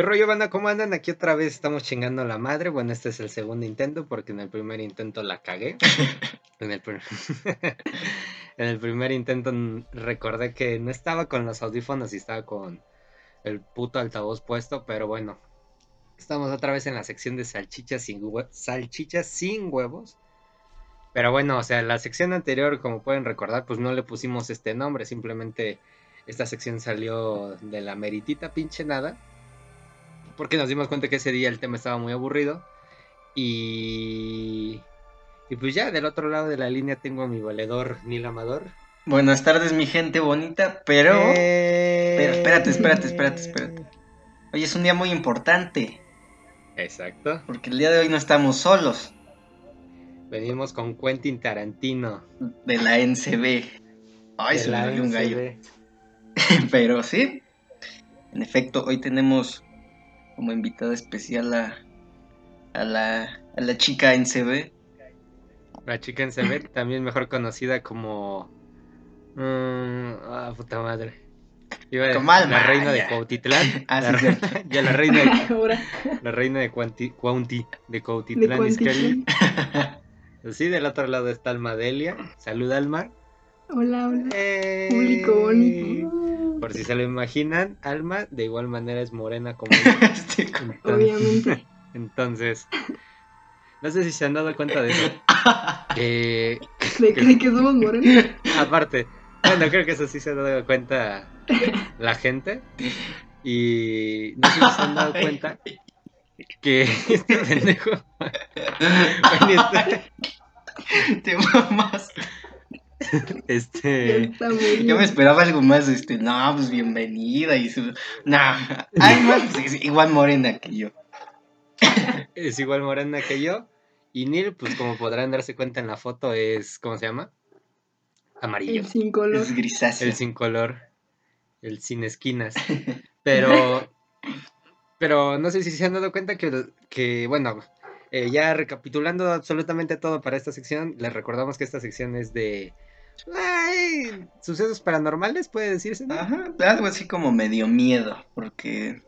¿Qué rollo, banda? ¿Cómo andan? Aquí otra vez estamos chingando la madre. Bueno, este es el segundo intento porque en el primer intento la cagué. en, el en el primer intento recordé que no estaba con los audífonos y estaba con el puto altavoz puesto, pero bueno. Estamos otra vez en la sección de salchichas sin, salchichas sin huevos. Pero bueno, o sea, la sección anterior, como pueden recordar, pues no le pusimos este nombre, simplemente esta sección salió de la meritita pinche nada. Porque nos dimos cuenta que ese día el tema estaba muy aburrido. Y. Y pues ya, del otro lado de la línea tengo a mi valedor Nil Amador. Buenas tardes, mi gente bonita, pero. Eh, pero espérate, espérate, espérate, espérate. Hoy es un día muy importante. Exacto. Porque el día de hoy no estamos solos. Venimos con Quentin Tarantino. De la NCB. Ay, se me un gallo. Pero sí, en efecto, hoy tenemos como invitada especial a, a, la, a la chica NCB. La chica NCB, también mejor conocida como... Mm, ah, puta madre. como la reina de Cuautitlán. Ah, la, ya la reina de, la reina de Cuanti, Cuanti de Cuautitlán Izcalli. Sí, del otro lado está Alma Delia. Saluda, Alma. Hola, hola. Eh, Público bonito. Por si se lo imaginan, Alma de igual manera es morena como Obviamente. Entonces, no sé si se han dado cuenta de eso. Eh, ¿De, que, que somos morenos? Aparte, bueno, creo que eso sí se han dado cuenta la gente. Y no sé si se han dado cuenta que este pendejo. Este Te mamas. Este. Yo me esperaba algo más, este, no, pues bienvenida y su. No, ay, pues es igual morena que yo. Es igual morena que yo. Y Neil, pues como podrán darse cuenta en la foto, es. ¿Cómo se llama? Amarillo. El sin color. Es grisáceo. El sin color. El sin esquinas. Pero. Pero no sé si se han dado cuenta que, que bueno, eh, ya recapitulando absolutamente todo para esta sección, les recordamos que esta sección es de Ay, sucesos paranormales, puede decirse. Ajá, algo así como medio miedo, porque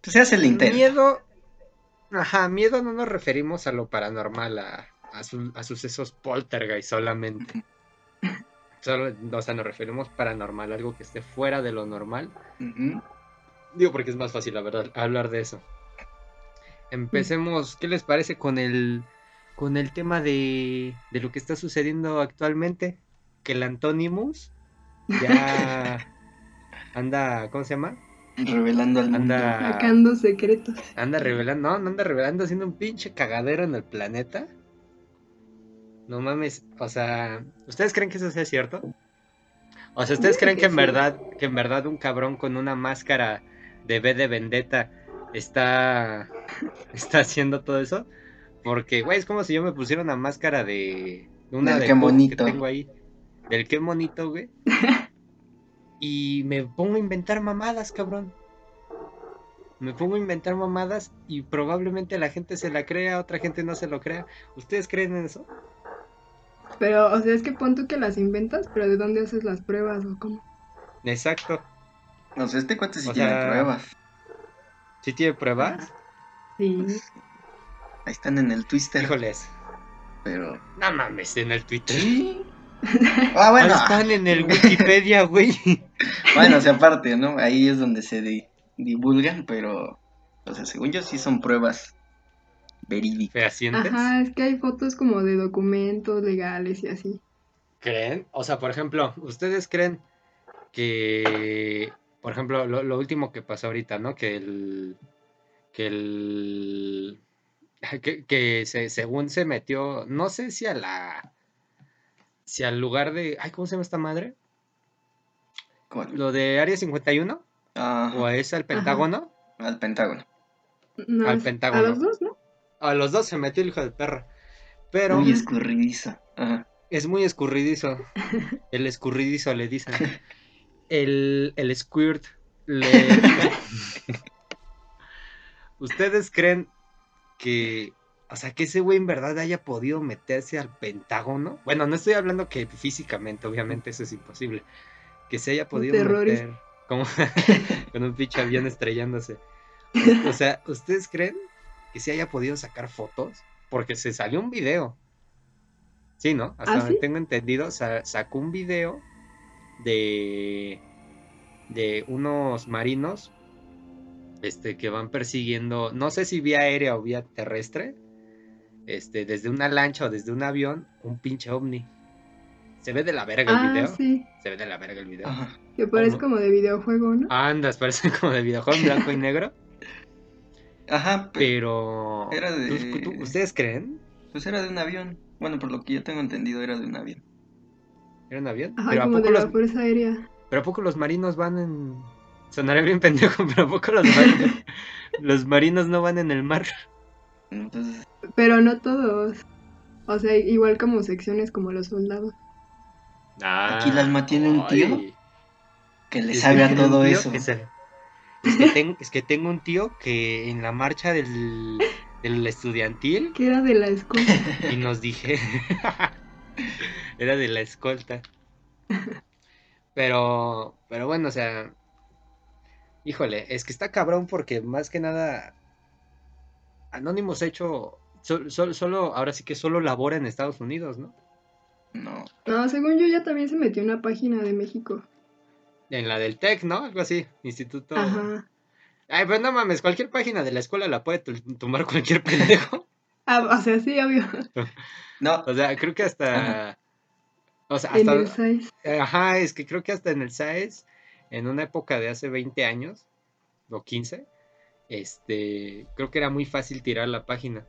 pues, se hace el intento. Miedo, ajá, miedo no nos referimos a lo paranormal, a, a, sucesos poltergeist solamente. Solo, o sea, nos referimos paranormal, algo que esté fuera de lo normal. Digo, porque es más fácil, la verdad, hablar de eso. Empecemos, ¿qué les parece con el con el tema de, de lo que está sucediendo actualmente, que el Antonimus ya anda, ¿cómo se llama? Revelando al anda, mundo. Sacando secretos. Anda revelando, no, no anda revelando, haciendo un pinche cagadero en el planeta. No mames, o sea, ¿ustedes creen que eso sea cierto? O sea, ¿ustedes creen que en verdad, que en verdad un cabrón con una máscara de B de vendetta está, está haciendo todo eso? Porque, güey, es como si yo me pusiera una máscara de. Una del de qué bonito. que tengo ahí. Del qué bonito, güey. y me pongo a inventar mamadas, cabrón. Me pongo a inventar mamadas y probablemente la gente se la crea, otra gente no se lo crea. ¿Ustedes creen en eso? Pero, o sea, es que pon tú que las inventas, pero ¿de dónde haces las pruebas o cómo? Exacto. No sé, este cuate sí tiene pruebas. ¿Sí tiene pruebas? Sí. Ahí están en el Twitter. Híjoles. Pero. No mames, en el Twitter. Ah, bueno. están en el Wikipedia, güey. bueno, o sea, aparte, ¿no? Ahí es donde se divulgan, pero. O sea, según yo sí son pruebas verídicas. ¿Fehacientes? Ajá, es que hay fotos como de documentos legales y así. ¿Creen? O sea, por ejemplo, ¿ustedes creen que. Por ejemplo, lo, lo último que pasó ahorita, ¿no? Que el. Que el que, se, según se metió, no sé si a la, si al lugar de, ay, ¿cómo se llama esta madre? Lo de Área 51 o es al Pentágono. Al Pentágono. al Pentágono. A los dos, ¿no? A los dos se metió el hijo de perra. Pero muy escurridizo. Es muy escurridizo. El escurridizo le dicen. El, el squirt le... ¿Ustedes creen que, o sea, que ese güey en verdad haya podido meterse al Pentágono. Bueno, no estoy hablando que físicamente, obviamente eso es imposible. Que se haya podido meter como con un pinche avión estrellándose. O sea, ¿ustedes creen que se haya podido sacar fotos? Porque se salió un video. Sí, ¿no? Hasta ¿Ah, sí? tengo entendido, sa- sacó un video de, de unos marinos este, que van persiguiendo, no sé si vía aérea o vía terrestre, este, desde una lancha o desde un avión, un pinche ovni. Se ve de la verga el Ah, video. sí. Se ve de la verga el video. Ajá. Que parece ¿Cómo? como de videojuego, ¿no? Andas, parece como de videojuego en blanco y negro. Ajá, pe- Pero. Era de- ¿tú- tú- ¿Ustedes creen? pues era de un avión. Bueno, por lo que yo tengo entendido, era de un avión. ¿Era un avión? Ajá, pero, ¿a como poco de los, la Fuerza Aérea. pero ¿a poco los marinos van en. Sonaré bien pendejo, pero ¿a poco los marinos, los marinos no van en el mar? Entonces, Pero no todos. O sea, igual como secciones como los soldados. Aquí el alma tiene un tío ay. que le Es sabe que a todo eso. que se- Es que, tengo, es que tengo un tío que en la marcha del, del estudiantil Que era de la escuela. y nos dije era de la escolta pero pero bueno o sea híjole es que está cabrón porque más que nada Anonymous ha hecho sol- sol- solo ahora sí que solo labora en Estados Unidos no No. No, según yo ya también se metió en una página de México. en la del Tec no algo así Instituto Ajá. ay pero no mames cualquier página de la escuela la puede tomar cualquier pendejo Ah, o sea, sí, obvio. No, o sea creo que hasta o sea En hasta el SAIS. Ajá, es que creo que hasta en el SAES, en una época de hace 20 años, o 15, este, creo que era muy fácil tirar la página.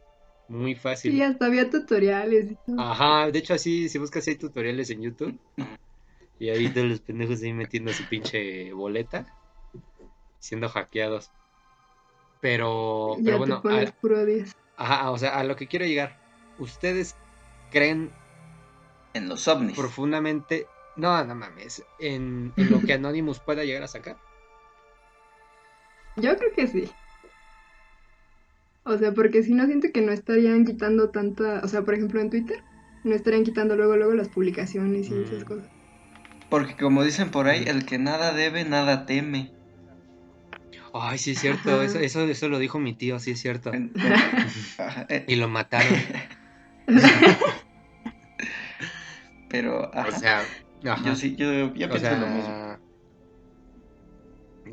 Muy fácil. Sí, hasta había tutoriales y todo. Ajá, de hecho así, si buscas hay tutoriales en YouTube, y ahí todos los pendejos ahí metiendo su pinche boleta, siendo hackeados. Pero, ya pero bueno, a- puro 10. ajá, o sea, a lo que quiero llegar, ¿ustedes creen en los ovnis. profundamente, no, no mames, en, en lo que Anonymous pueda llegar a sacar? Yo creo que sí. O sea, porque si no siento que no estarían quitando tanta, o sea, por ejemplo en Twitter, no estarían quitando luego luego las publicaciones y esas Mm. cosas. Porque como dicen por ahí, el que nada debe, nada teme. Ay, sí es cierto, eso, eso, eso lo dijo mi tío, sí es cierto. Y lo mataron. Pero, ajá, O sea, ajá. yo sí, yo, yo pienso lo mismo.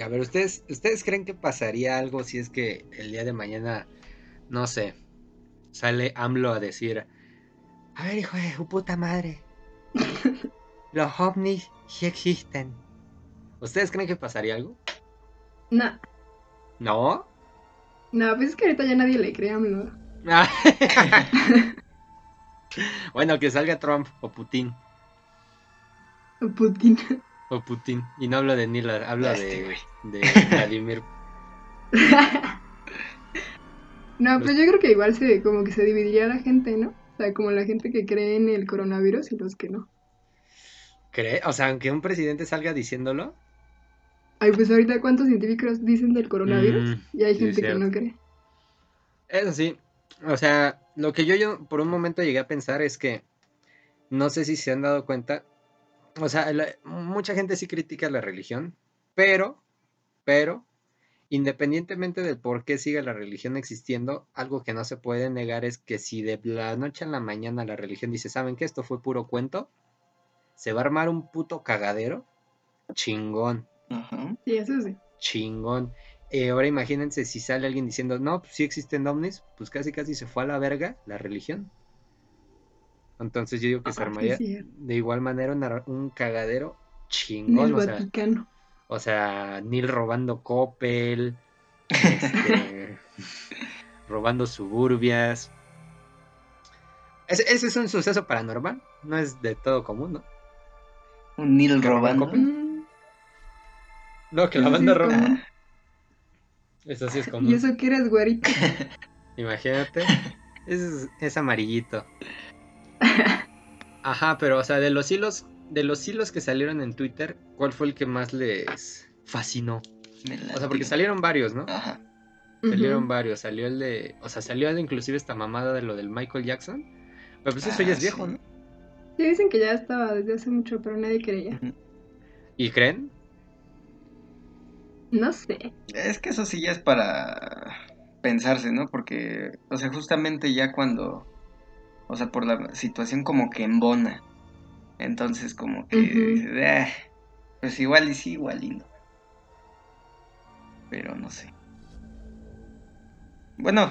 a ver, ¿ustedes, ¿ustedes creen que pasaría algo si es que el día de mañana, no sé, sale AMLO a decir, a ver, hijo de su puta madre, los ovnis sí existen. ¿Ustedes creen que pasaría algo? No, ¿No? no, pues es que ahorita ya nadie le cree a AMLO. bueno, que salga Trump o Putin. O Putin. O Putin. Y no hablo de Nila, hablo Este de, Vladimir. No, pues yo creo que igual se, como que se dividiría la gente, ¿no? O sea, como la gente que cree en el coronavirus y los que no. ¿Cree? O sea, aunque un presidente salga diciéndolo. Ay, pues ahorita cuántos científicos dicen del coronavirus Mm, y hay sí, gente que no cree. Eso sí. O sea, lo que yo, yo por un momento llegué a pensar es que no sé si se han dado cuenta. O sea, la- mucha gente sí critica la religión, pero, pero, independientemente del por qué sigue la religión existiendo, algo que no se puede negar es que si de la noche a la mañana la religión dice, ¿saben qué? Esto fue puro cuento, se va a armar un puto cagadero chingón. Ajá. Sí, eso sí. Chingón. Eh, ahora imagínense si sale alguien diciendo, no, pues sí existen ovnis, pues casi casi se fue a la verga la religión. Entonces yo digo que se sí, armaría de igual manera una- un cagadero chingón. el O sea, o sea, Neil robando Coppel, este, robando suburbias. Ese, ese es un suceso paranormal, no es de todo común, ¿no? Un Neil ¿Que roban robando. Coppel? Mm, No, que la Eso sí banda es roba. común. Eso sí es Y común. eso que eres güerito. Imagínate. Es, es amarillito. Ajá, pero o sea, de los hilos, de los hilos que salieron en Twitter, ¿cuál fue el que más les fascinó? O sea, porque salieron varios, ¿no? Ajá. Salieron varios. Salió el de. O sea, salió inclusive esta mamada de lo del Michael Jackson. Pero pues eso ya Ah, es viejo, sí. ¿no? Sí, dicen que ya estaba desde hace mucho, pero nadie creía. ¿Y creen? No sé. Es que eso sí ya es para pensarse, ¿no? Porque, o sea, justamente ya cuando, o sea, por la situación como que embona. Entonces como que, ah, pues igual y sí, igual no. Pero no sé. Bueno.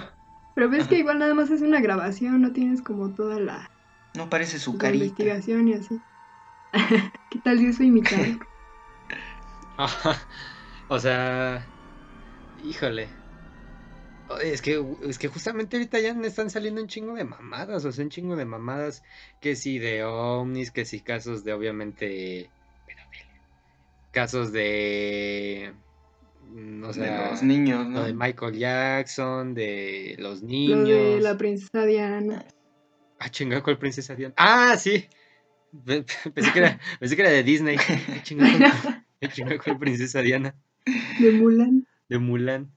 Pero ves que igual nada más es una grabación, no tienes como toda la... No parece su carita. investigación y así. ¿Qué tal si eso imitado? o sea, híjole. Es que, es que justamente ahorita ya me están saliendo un chingo de mamadas, o sea, un chingo de mamadas, que si de ovnis, que si casos de obviamente casos de no sé, de los niños, ¿no? de Michael Jackson, de los niños. Lo de la princesa Diana. Ah, chingada, ¿cuál princesa Diana? Ah, sí. Pensé que era, pensé que era de Disney. Chingada, ¿cuál princesa Diana? De Mulan. De Mulan.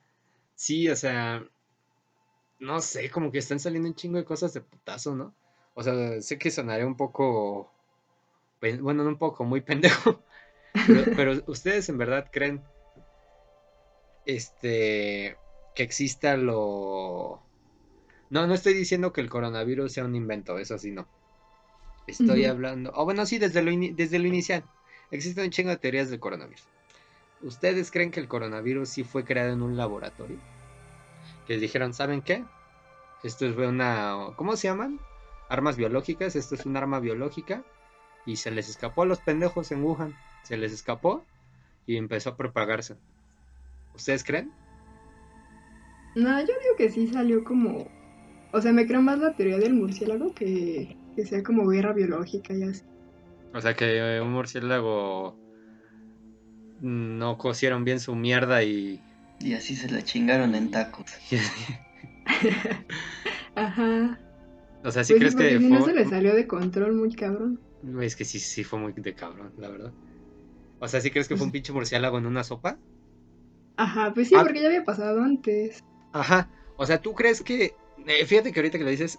Sí, o sea, no sé, como que están saliendo un chingo de cosas de putazo, ¿no? O sea, sé que sonaré un poco, bueno, no un poco, muy pendejo, pero, ustedes en verdad creen, este, que exista lo... No, no estoy diciendo que el coronavirus sea un invento, eso sí no. Estoy hablando, o bueno, sí, desde lo, desde lo inicial. Existen un chingo de teorías del coronavirus. ¿Ustedes creen que el coronavirus sí fue creado en un laboratorio? Que dijeron, ¿saben qué? Esto es una... ¿Cómo se llaman? Armas biológicas. Esto es un arma biológica. Y se les escapó a los pendejos en Wuhan. Se les escapó y empezó a propagarse. ¿Ustedes creen? No, yo digo que sí salió como... O sea, me creo más la teoría del murciélago que, que sea como guerra biológica y así. O sea, que un murciélago no cocieron bien su mierda y... Y así se la chingaron en tacos. Ajá. O sea, ¿sí pues crees que fue... no se le salió de control muy cabrón. Es que sí, sí fue muy de cabrón, la verdad. O sea, ¿sí crees que fue un pues pinche murciélago en una sopa? Ajá, pues sí, ah. porque ya había pasado antes. Ajá. O sea, ¿tú crees que... Eh, fíjate que ahorita que lo dices,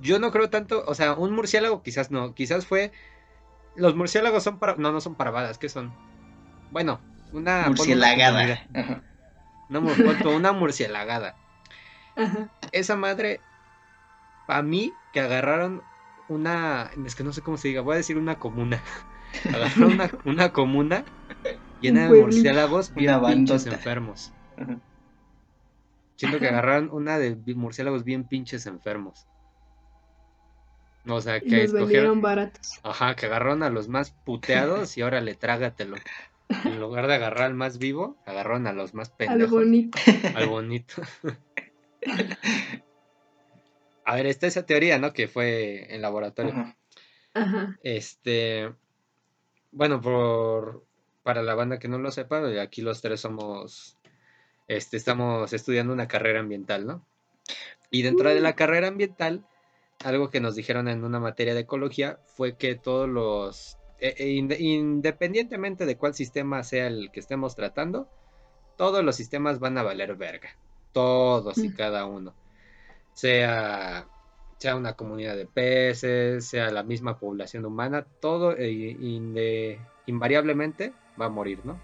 yo no creo tanto, o sea, un murciélago quizás no, quizás fue... Los murciélagos son para... No, no son para balas, ¿qué son? Bueno, una murcielagada. Una, una murcielagada. Esa madre, para mí, que agarraron una. Es que no sé cómo se diga, voy a decir una comuna. Agarraron una, una comuna llena de murciélagos bien pinches enfermos. Siento que agarraron una de murciélagos bien pinches enfermos. O sea, que escogieron. baratos. Ajá, que agarraron a los más puteados y ahora le trágatelo. En lugar de agarrar al más vivo, agarraron a los más pendejos. Al bonito. Al bonito. a ver, está esa teoría, ¿no? Que fue en laboratorio. Ajá. Este. Bueno, por. Para la banda que no lo sepa, aquí los tres somos. Este, estamos estudiando una carrera ambiental, ¿no? Y dentro de la uh. carrera ambiental, algo que nos dijeron en una materia de ecología fue que todos los independientemente de cuál sistema sea el que estemos tratando, todos los sistemas van a valer verga. Todos y mm. cada uno. Sea, sea una comunidad de peces, sea la misma población humana, todo eh, invariablemente va a morir, ¿no?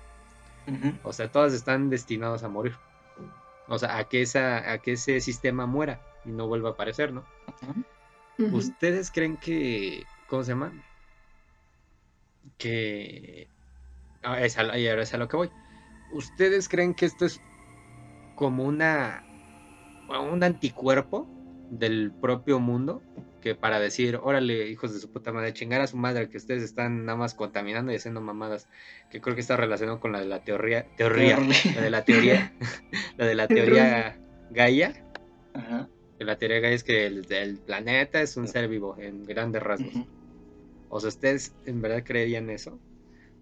O sea, todos están destinados a morir. O sea, a que, esa, a que ese sistema muera y no vuelva a aparecer, ¿no? ¿Ustedes creen que, ¿cómo se llama? Que... Ah, es y ahora es a lo que voy. ¿Ustedes creen que esto es como una... un anticuerpo del propio mundo? Que para decir, órale, hijos de su puta madre, chingar a su madre, que ustedes están nada más contaminando y haciendo mamadas, que creo que está relacionado con la de la teoría, teoría, la de la teoría, la de la teoría Gaia. Ajá. la teoría Gaia es que el, planeta es un ser vivo en grandes rasgos. O sea, ¿ustedes en verdad creerían eso?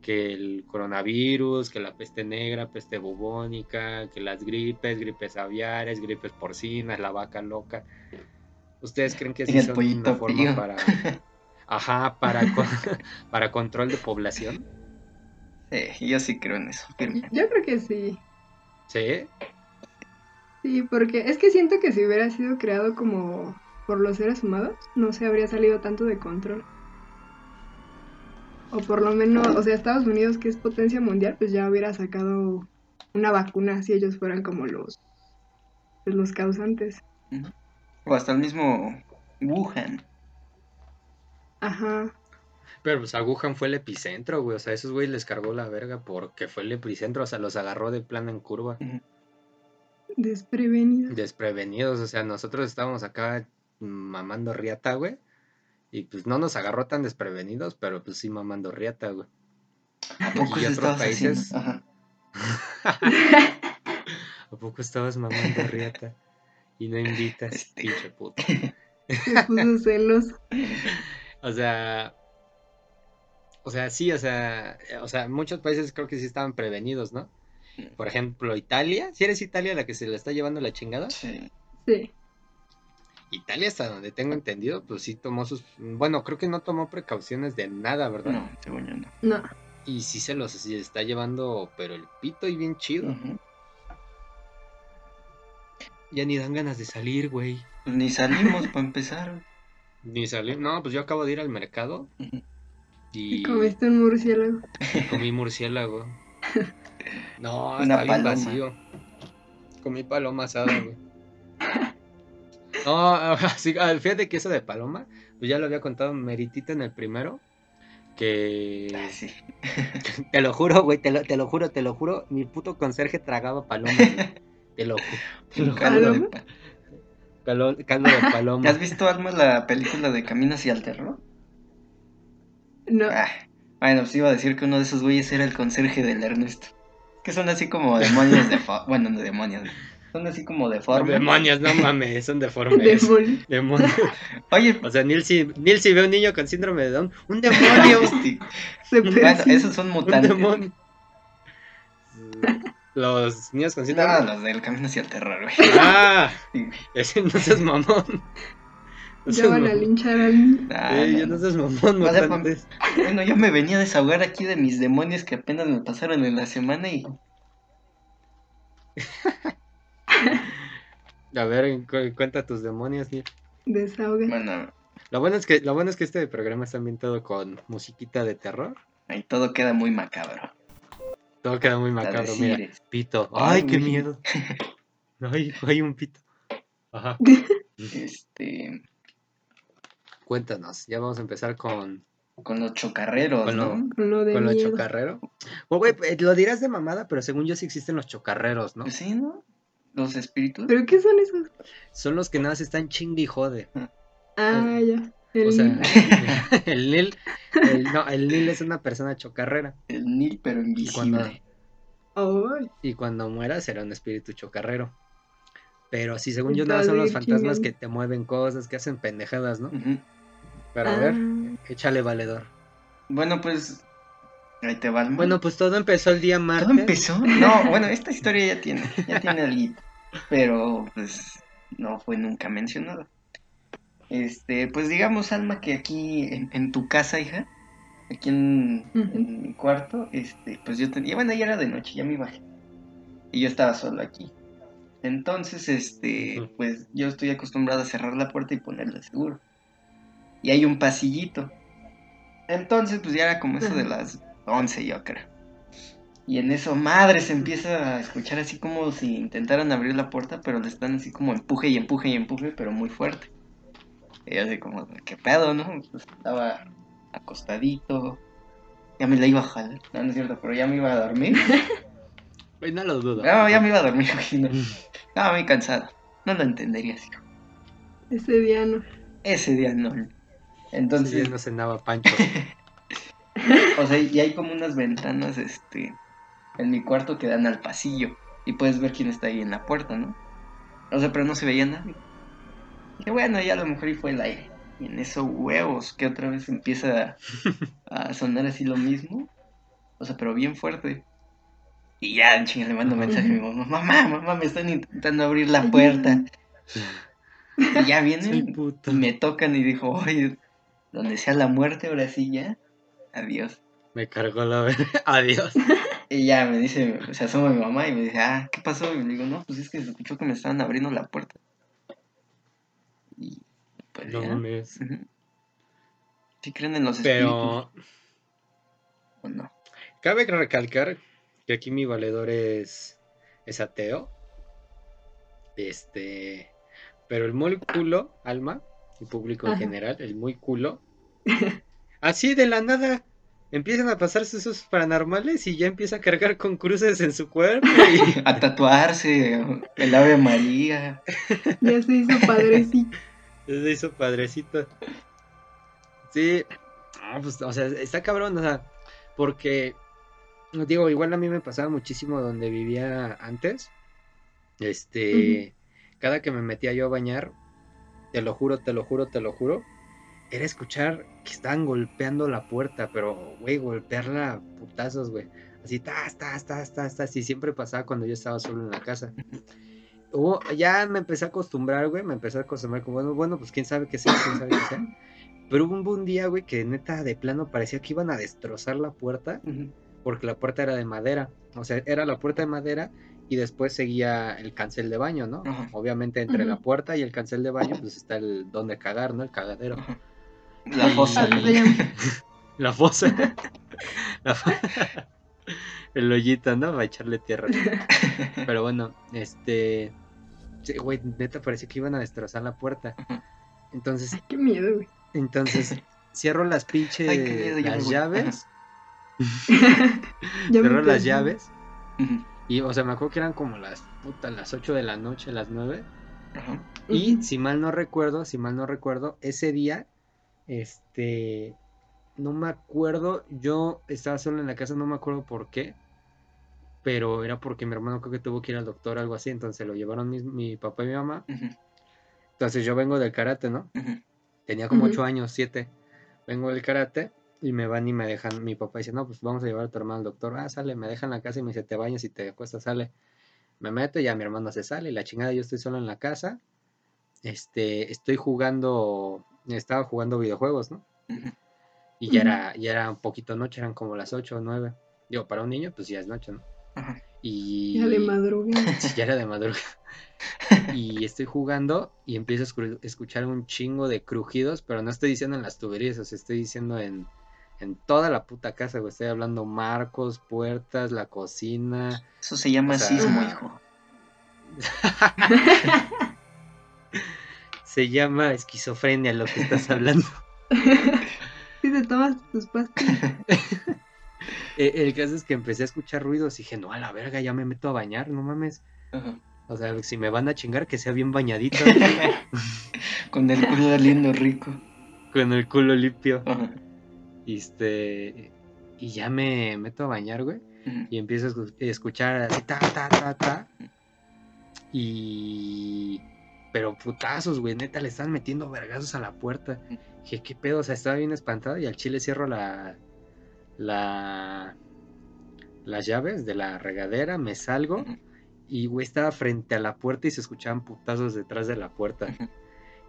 Que el coronavirus, que la peste negra, peste bubónica, que las gripes, gripes aviares, gripes porcinas, la vaca loca. ¿Ustedes creen que sí son una forma para... Ajá, para, para control de población? Sí, yo sí creo en eso. Yo creo que sí. ¿Sí? Sí, porque es que siento que si hubiera sido creado como por los seres humanos, no se habría salido tanto de control. O por lo menos, o sea, Estados Unidos, que es potencia mundial, pues ya hubiera sacado una vacuna si ellos fueran como los, pues, los causantes. O hasta el mismo Wuhan. Ajá. Pero pues a Wuhan fue el epicentro, güey. O sea, esos güeyes les cargó la verga porque fue el epicentro. O sea, los agarró de plano en curva. Desprevenidos. Desprevenidos. O sea, nosotros estábamos acá mamando riata, güey. Y pues no nos agarró tan desprevenidos, pero pues sí mamando riata, güey. ¿A poco Y sí otros estabas países. Ajá. ¿A poco estabas mamando riata? Y no invitas, Este. pinche puto. Se puso celos. O sea. O sea, sí, o sea. O sea, muchos países creo que sí estaban prevenidos, ¿no? Por ejemplo, Italia. Si eres Italia la que se le está llevando la chingada. Sí. Sí. Italia, hasta donde tengo entendido, pues sí tomó sus. Bueno, creo que no tomó precauciones de nada, ¿verdad? No, según yo no. No. Y sí se los sí está llevando, pero el pito y bien chido. Ya ni dan ganas de salir, güey. Pues ni salimos para empezar. Ni salir. No, pues yo acabo de ir al mercado y Y comiste un murciélago. comí murciélago. No, Una está bien paloma. vacío. Comí paloma asada, güey. No, sí, ah, fíjate que eso de paloma, pues ya lo había contado Meritita en el primero. Que Ah, sí. te lo juro, güey, te lo, te lo juro, te lo juro, mi puto conserje tragaba paloma. güey. Te lo juro. Te lo caldo de ¿Paloma? pa- Caldo, caldo de paloma. ¿Has visto, Alma, la película de Camino hacia el terror? No. Ah, bueno, pues iba a decir que uno de esos güeyes era el conserje del Ernesto. Que son así como demonios de... Bueno, no demonios. Son así como No, deformes. demonios, no mames, son deformes. Demonio. Demonios. Oye, O sea, Neil si, Neil si ve a un niño con síndrome de Down, un demonio. Se bueno, esos son un mutantes. demonio. Los niños con No, síndrome. los del Camino hacia el terror, güey. Ah, Sí, ese no seas mamón. No Ya van a linchar al niño. Ah, Eh, no, ya no no. seas mamón, sea, mutantes. Bueno, yo me venía a desahogar aquí de mis demonios que apenas me pasaron en la semana y... A ver, cu- cuenta tus demonios, Neil. Desahoga. Bueno, Lo bueno es que, lo bueno es que este programa está ambientado con musiquita de terror. ahí todo queda muy macabro. Todo queda muy macabro, mira. Pito. Ay, Ay, qué miedo. Ay, hay un pito. Ajá. Este... Cuéntanos. Ya vamos a empezar con, Con los chocarreros, Con lo- ¿no? Con lo de con lo miedo. chocarrero. Oh, güey, eh, lo dirás de mamada, pero según yo sí existen los chocarreros, ¿no? Pues sí, ¿no? Los espíritus. ¿Pero qué son esos? Son los que nada más están chingui y jode. Ah, ya. El O sea, niño. el Nil, el- no, el Nil es una persona chocarrera. El Nil, pero Y cuando, invisible. Y cuando muera será un espíritu chocarrero. Pero sí, según yo, nada son los fantasmas chingón. que te mueven cosas, que hacen pendejadas, ¿no? Ujú. Pero a ah, ver, échale valedor. Bueno, pues... Ahí te va. Bueno, pues todo empezó el día martes. ¿Todo empezó? No, bueno, esta historia ya tiene, ya tiene algo, pero pues no fue nunca mencionada. Este, pues digamos, Alma, que aquí en, en tu casa, hija, aquí en, en mi cuarto, este, pues yo tenía, bueno, ya era de noche, ya me bajé. Y yo estaba solo aquí. Entonces, este, pues yo estoy acostumbrado a cerrar la puerta y ponerla seguro. Y hay un pasillito. Entonces, pues ya era como eso de las 11, yo creo. Y en eso, madre, se empieza a escuchar así como si intentaran abrir la puerta, pero le están así como empuje y empuje y empuje, pero muy fuerte. Y así como, ¿qué pedo, no? Pues estaba acostadito. Ya me la iba a jalar. No, no es cierto, pero ya me iba a dormir. Güey, no lo dudo. No, ya me iba a dormir, güey, no. Estaba muy cansado. No lo entenderías, hijo. ese día no. Ese día no. Entonces Entonces, no cenaba Pancho. o sea, y hay como unas ventanas, este, en mi cuarto que dan al pasillo. Y puedes ver quién está ahí en la puerta, ¿no? O sea, pero no se veía nadie. Y bueno, ya a lo mejor y fue el aire. Y en eso, huevos, que otra vez empieza a, a sonar así lo mismo. O sea, pero bien fuerte. Y ya, chinga, le mando mensaje a mi mamá. Mamá, mamá, me están intentando abrir la puerta. Y ya vienen y me tocan y dijo, oye, donde sea la muerte, ahora sí ya. Adiós. Me cargó la verga. Adiós. Y ya me dice, se asoma mi mamá y me dice, ah, ¿qué pasó? Y le digo, no, pues es que se escuchó que me estaban abriendo la puerta. Y pues No ya. mames. Ujú. ¿Sí creen en los espíritus Pero o no? cabe recalcar que aquí mi valedor es es ateo. Este, pero el muy culo, Alma, el público en general, el muy culo, así de la nada empiezan a pasar sucesos paranormales y ya empieza a cargar con cruces en su cuerpo. Y... a tatuarse el Ave María. Ya se hizo padrecito. Ya se hizo padrecito. Sí, pues, o sea, está cabrón, o sea, porque, digo, igual a mí me pasaba muchísimo donde vivía antes. Este, cada que me metía yo a bañar, te lo juro, te lo juro, te lo juro, era escuchar que estaban golpeando la puerta, pero, güey, golpearla putazos, güey. Así, tas, tas, tas, tas, tas, y siempre pasaba cuando yo estaba solo en la casa. ya me empecé a acostumbrar, güey, me empecé a acostumbrar como, bueno, bueno, pues quién sabe qué sea, quién sabe qué sea. Pero hubo un, día, güey, que neta de plano parecía que iban a destrozar la puerta, porque la puerta era de madera. O sea, era la puerta de madera y después seguía el cancel de baño, ¿no? Obviamente entre la puerta y el cancel de baño, pues está el donde cagar, ¿no? El cagadero. La fosa. la fosa. la el hoyito, ¿no? Va a echarle tierra. Pero bueno, este. Güey, neta parecía que iban a destrozar la puerta. Entonces. Ay, qué miedo, güey. Entonces, cierro las pinches. las llaves. cierro las llaves. Y, o sea, me acuerdo que eran como las putas, las 8 de la noche, las 9. Y si mal no recuerdo, si mal no recuerdo, ese día, este, no me acuerdo, yo estaba solo en la casa, no me acuerdo por qué, pero era porque mi hermano creo que tuvo que ir al doctor o algo así, entonces lo llevaron mi, papá y mi mamá. Entonces yo vengo del karate, ¿no? Tenía como 8 años, 7. Vengo del karate y me van y me dejan, mi papá dice, no, pues vamos a llevar a tu hermano al doctor. Ah, sale, me dejan en la casa y me dice, te bañas y te acuestas, sale. Me meto y ya mi hermano se sale y la chingada, yo estoy solo en la casa. Este, estoy jugando, estaba jugando videojuegos, ¿no? Y ya era, ya era un poquito noche, eran como las 8 o 9. Digo, para un niño, pues ya es noche, ¿no? Y... Ya de madrugada. ya era de madrugada. y estoy jugando y empiezo a escuchar un chingo de crujidos, pero no estoy diciendo en las tuberías, o sea, estoy diciendo en, en toda la puta casa, güey. Estoy hablando marcos, puertas, la cocina. Eso se llama sismo, hijo. se llama esquizofrenia lo que estás hablando. Si te tomas tus pastillas. E, el caso es que empecé a escuchar ruidos y dije, no, a la verga, ya me meto a bañar, no mames. O sea, si me van a chingar, que sea bien bañadito. Con el culo lindo rico. Con el culo limpio. Y este. Y ya me meto a bañar, güey. Y empiezo a escuchar así, ta, ta, ta, ta. Y. Pero putazos, güey, neta, le están metiendo vergazos a la puerta. Dije, ¿qué pedo? O sea, estaba bien espantado y al chile cierro la. La. Las llaves de la regadera, me salgo. Y, güey, estaba frente a la puerta y se escuchaban putazos detrás de la puerta.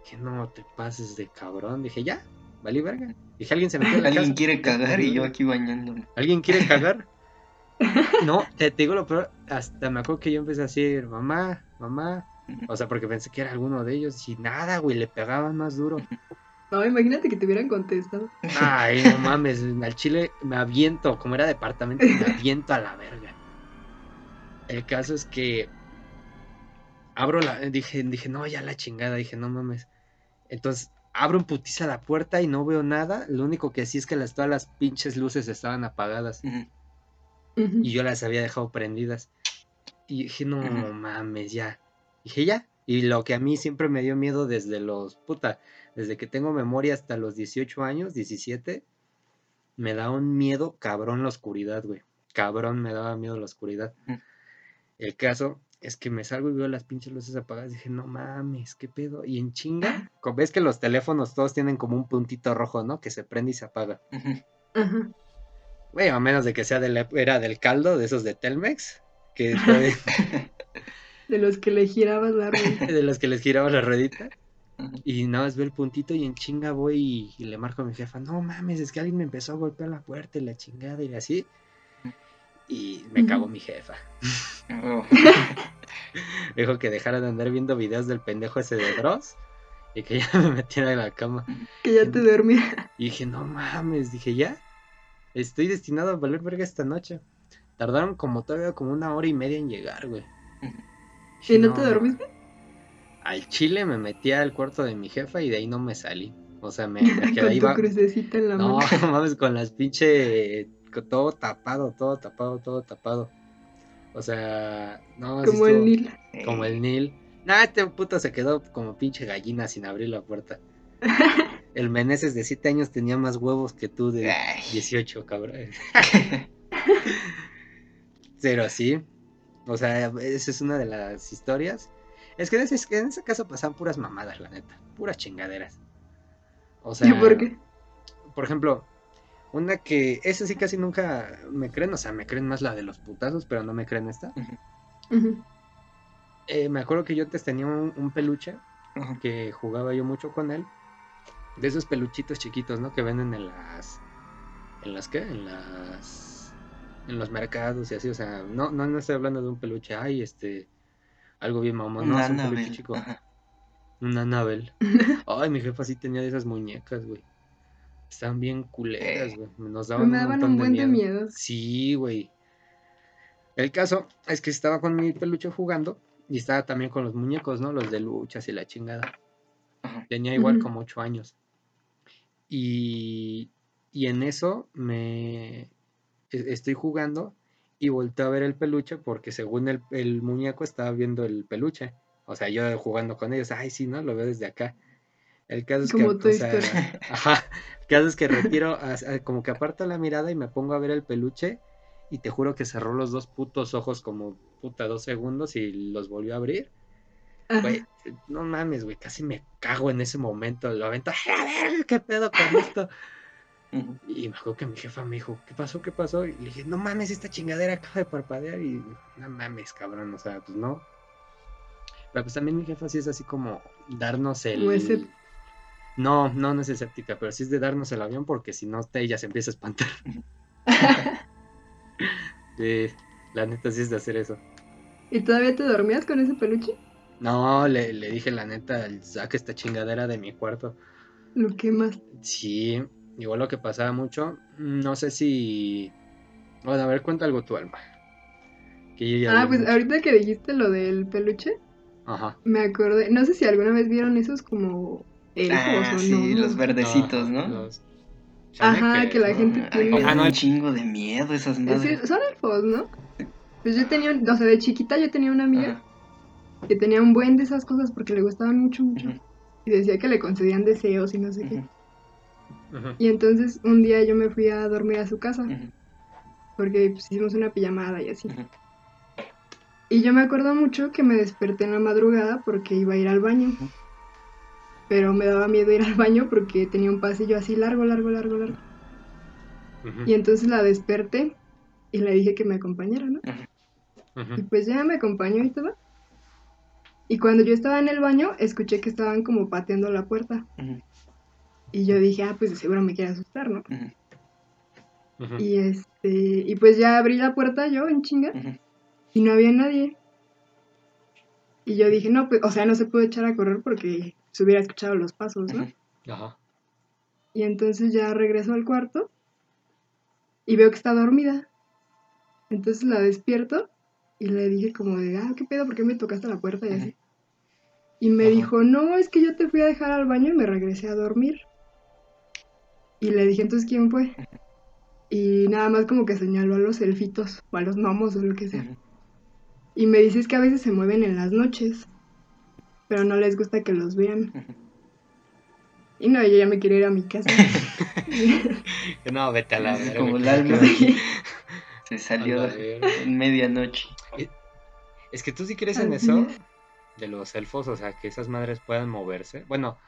Que no te pases de cabrón. Dije, ya, vale verga. Dije, alguien se metió en la Alguien quiere cagar y yo aquí bañándome. ¿Alguien quiere cagar? no, te, digo lo peor, hasta me acuerdo que yo empecé a decir, mamá, mamá. O sea, porque pensé que era alguno de ellos y nada, güey, le pegaban más duro. No, imagínate que te hubieran contestado. Ay, no mames, al chile me aviento, como era departamento, me aviento a la verga. El caso es que abro la, dije, dije, no, ya la chingada, dije, no mames. Entonces abro un putiza la puerta y no veo nada. Lo único que sí es que las, todas las pinches luces estaban apagadas. Y yo las había dejado prendidas. Y dije, no mames, ya. Dije, ya. Y lo que a mí siempre me dio miedo desde los, puta, desde que tengo memoria hasta los 18 años, 17, me da un miedo cabrón la oscuridad, güey. Cabrón me daba miedo la oscuridad. El caso es que me salgo y veo las pinches luces apagadas. Dije, no mames, qué pedo. Y en chinga, ves que los teléfonos todos tienen como un puntito rojo, ¿no? Que se prende y se apaga. Bueno, a menos de que sea de la era del caldo, de esos de Telmex. Que de los que le girabas la ruedita. de los que les giraba la ruedita. Y nada más veo el puntito y en chinga voy y, le marco a mi jefa, no mames, es que alguien me empezó a golpear la puerta y la chingada y así. Y me cagó mi jefa. Oh. Dijo que dejara de andar viendo videos del pendejo ese de Dross y que ya me metiera en la cama. Que ya te dormía. Y dije, no mames, dije, ya, estoy destinado a volver verga esta noche. Tardaron como todavía como una hora y media en llegar, güey. ¿Y no, te dormiste? Al chile me metí al cuarto de mi jefa y de ahí no me salí. O sea, me, quedé ahí. Con tu crucecita en la no, mano. No, mames, con las pinche. Todo tapado, todo tapado, todo tapado. O sea, no. Como el Nil. Como el Nil. Nah, este puto se quedó como pinche gallina sin abrir la puerta. El Meneses de 7 años tenía más huevos que tú de 18, cabrón. Pero sí. O sea, esa es una de las historias. Es que en ese, en ese caso pasan puras mamadas, la neta. Puras chingaderas. O sea. ¿Y por qué? Por ejemplo, una que. Esa sí casi nunca me creen. O sea, me creen más la de los putazos, pero no me creen esta. Eh, me acuerdo que yo te tenía un, peluche. Que jugaba yo mucho con él. De esos peluchitos chiquitos, ¿no? Que venden en las. ¿En las qué? En las. En los mercados y así. O sea, no, no, no estoy hablando de un peluche. Ay, este. Algo bien mamón. No, es un peluche chico. Una Anabel. Ay, mi jefa sí tenía de esas muñecas, güey. Estaban bien culeras, güey. Nos daban, me daban un, buen de miedo. Sí, güey. El caso es que estaba con mi peluche jugando y estaba también con los muñecos, ¿no? Los de luchas y la chingada. Tenía igual como ocho años. Y, y en eso me estoy jugando y volteo a ver el peluche porque según el, el muñeco estaba viendo el peluche. O sea, yo jugando con ellos, ay, sí, ¿no? Lo veo desde acá. El caso es que, o ajá, el caso es que retiro, como que aparto la mirada y me pongo a ver el peluche y te juro que cerró los dos putos ojos como puta dos segundos y los volvió a abrir. Güey, no mames, güey, casi me cago en ese momento, lo avento, a ver, qué pedo con esto. Y me acuerdo que mi jefa me dijo, ¿qué pasó? ¿Qué pasó? Y le dije, no mames, esta chingadera acaba de parpadear y no mames, cabrón, o sea, pues no. Pero pues también mi jefa sí es así como darnos el... No, no, no es escéptica, pero sí es de darnos el avión porque si no, ella se empieza a espantar. sí, la neta sí es de hacer eso. ¿Y todavía te dormías con ese peluche? No, le, le dije la neta, saca esta chingadera de mi cuarto. ¿Lo que más? Sí, igual lo que pasaba mucho, no sé si... Bueno, a ver, cuenta algo tu alma. ah, pues ahorita que dijiste lo del peluche, Ajá. Me acordé, no sé si alguna vez vieron esos como elfos ah, o sí, los verdecitos, ¿no? Ajá, que, la gente tiene. Ah, no, un chingo de miedo esas madres. son elfos, ¿no? Pues yo tenía, o sea, de chiquita yo tenía una amiga que tenía un buen de esas cosas porque le gustaban mucho, mucho. Y decía que le concedían deseos y no sé qué. Y entonces un día yo me fui a dormir a su casa. Porque pues, hicimos una pijamada y así. Y yo me acuerdo mucho que me desperté en la madrugada porque iba a ir al baño. Pero me daba miedo ir al baño porque tenía un pasillo así largo, largo, largo, largo. Y entonces la desperté y le dije que me acompañara, ¿no? Y pues ya me acompañó y todo. Y cuando yo estaba en el baño, escuché que estaban como pateando la puerta. Y yo dije, ah, pues seguro me quiere asustar, ¿no? Y este, y pues ya abrí la puerta yo en chinga y no había nadie. Y yo dije, no, pues, o sea, no se puede echar a correr porque se hubiera escuchado los pasos, ¿no? Ajá. Y entonces ya regreso al cuarto y veo que está dormida. Entonces la despierto y le dije como de, ah, ¿qué pedo? ¿Por qué me tocaste la puerta y así? Y me dijo, no, es que yo te fui a dejar al baño y me regresé a dormir. Y le dije, entonces, ¿quién fue? Y nada más como que señaló a los elfitos o a los gnomos o lo que sea. Y me dices que a veces se mueven en las noches, pero no les gusta que los vean. Y no, yo ya me quiero ir a mi casa. no, vete a la verga. Como el alma se salió en medianoche. Es que tú sí crees en eso de los elfos, o sea, que esas madres puedan moverse. Bueno,